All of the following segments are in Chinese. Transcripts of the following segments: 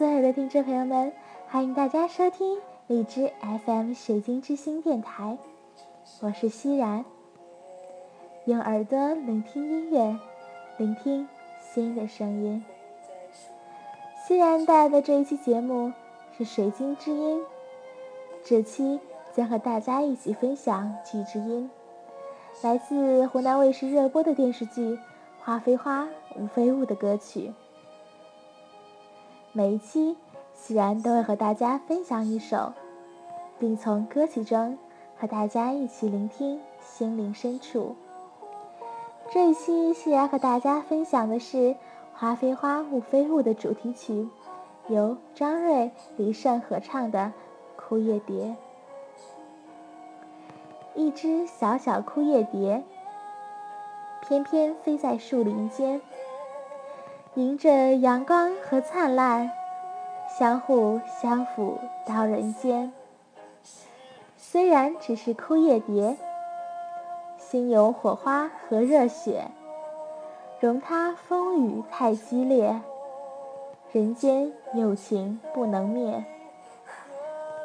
所有的听众朋友们，欢迎大家收听荔枝 FM 水晶之星电台，我是熙然。用耳朵聆听音乐，聆听心的声音。熙然带来的这一期节目是《水晶之音》，这期将和大家一起分享剧之音，来自湖南卫视热播的电视剧《花非花，雾非雾》的歌曲。每一期，熙然都会和大家分享一首，并从歌曲中和大家一起聆听心灵深处。这一期，熙然和大家分享的是《花非花，雾非雾》的主题曲，由张睿、李晟合唱的《枯叶蝶》。一只小小枯叶蝶，翩翩飞在树林间。迎着阳光和灿烂，相互相抚到人间。虽然只是枯叶蝶，心有火花和热血，容它风雨太激烈，人间有情不能灭。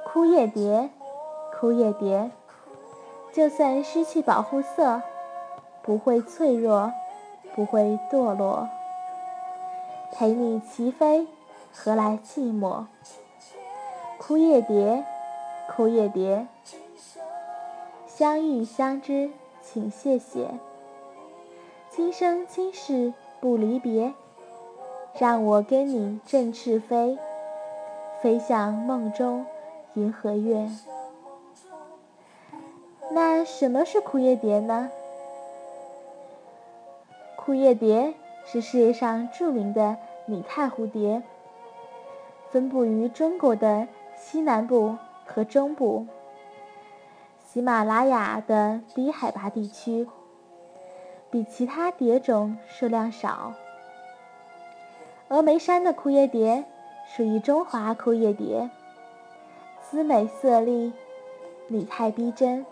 枯叶蝶，枯叶蝶，就算失去保护色，不会脆弱，不会堕落。陪你齐飞，何来寂寞？枯叶蝶，枯叶蝶，相遇相知，请谢谢。今生今世不离别，让我跟你振翅飞，飞向梦中银河月。那什么是枯叶蝶呢？枯叶蝶。是世界上著名的拟态蝴蝶，分布于中国的西南部和中部、喜马拉雅的低海拔地区，比其他蝶种数量少。峨眉山的枯叶蝶属于中华枯叶蝶，姿美色丽，拟态逼真。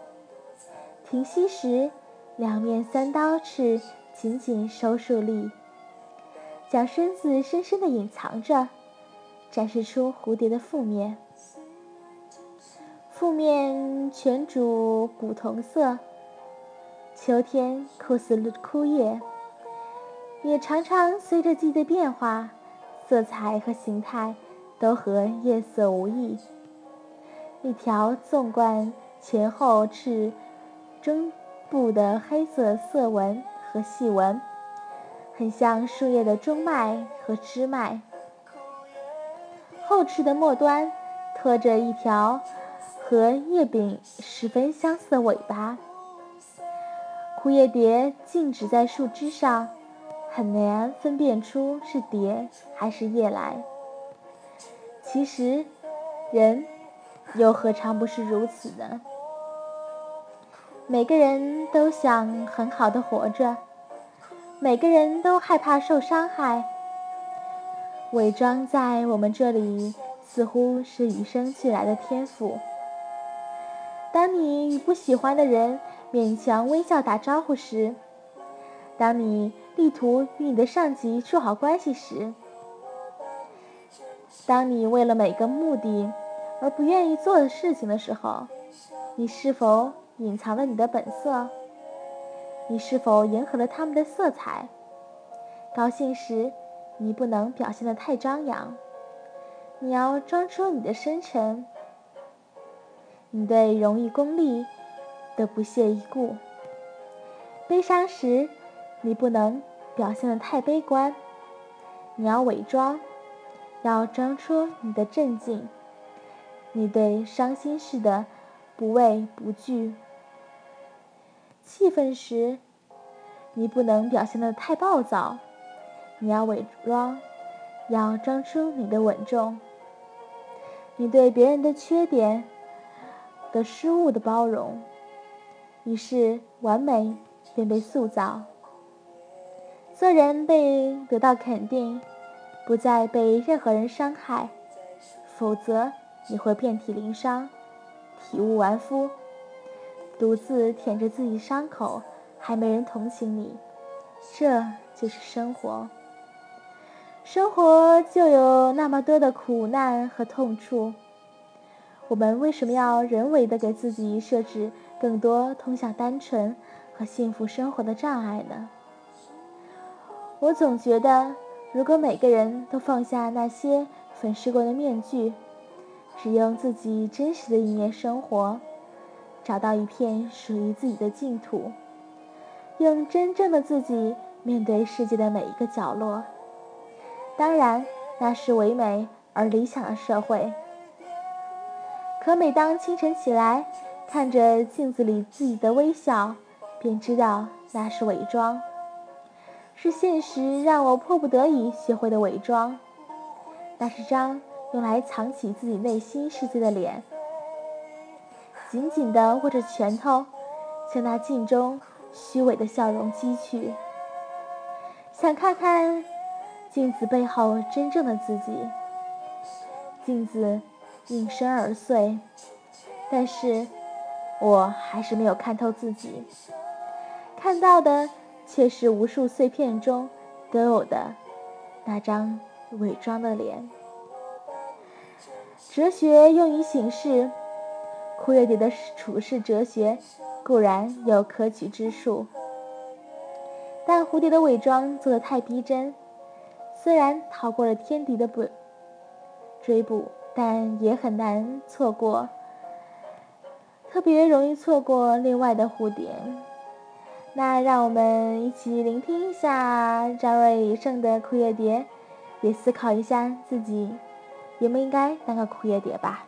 停息时，两面三刀翅紧紧收束立。将身子深深的隐藏着，展示出蝴蝶的腹面。腹面全主古铜色，秋天酷似枯叶，也常常随着季节变化，色彩和形态都和夜色无异。一条纵贯前后翅中部的黑色色纹和细纹。很像树叶的中脉和枝脉，后翅的末端拖着一条和叶柄十分相似的尾巴。枯叶蝶静止在树枝上，很难分辨出是蝶还是叶来。其实，人又何尝不是如此呢？每个人都想很好的活着。每个人都害怕受伤害，伪装在我们这里似乎是与生俱来的天赋。当你与不喜欢的人勉强微笑打招呼时，当你力图与你的上级处好关系时，当你为了每个目的而不愿意做的事情的时候，你是否隐藏了你的本色？你是否迎合了他们的色彩？高兴时，你不能表现得太张扬，你要装出你的深沉。你对荣誉、功利的不屑一顾。悲伤时，你不能表现得太悲观，你要伪装，要装出你的镇静。你对伤心事的不畏不惧。气愤时，你不能表现得太暴躁，你要伪装，要装出你的稳重。你对别人的缺点的失误的包容，于是完美便被塑造。做人被得到肯定，不再被任何人伤害，否则你会遍体鳞伤，体无完肤。独自舔着自己伤口，还没人同情你，这就是生活。生活就有那么多的苦难和痛处，我们为什么要人为的给自己设置更多通向单纯和幸福生活的障碍呢？我总觉得，如果每个人都放下那些粉饰过的面具，只用自己真实的一面生活，找到一片属于自己的净土，用真正的自己面对世界的每一个角落。当然，那是唯美而理想的社会。可每当清晨起来，看着镜子里自己的微笑，便知道那是伪装，是现实让我迫不得已学会的伪装。那是张用来藏起自己内心世界的脸，紧紧地握着拳头，向那镜中虚伪的笑容击去，想看看。镜子背后真正的自己，镜子应声而碎，但是我还是没有看透自己，看到的却是无数碎片中都有的那张伪装的脸。哲学用于形式，枯叶蝶的处世哲学固然有可取之处，但蝴蝶的伪装做得太逼真。虽然逃过了天敌的捕追捕，但也很难错过，特别容易错过另外的蝴蝶。那让我们一起聆听一下张瑞胜的《枯叶蝶》，也思考一下自己，应不应该当个枯叶蝶吧。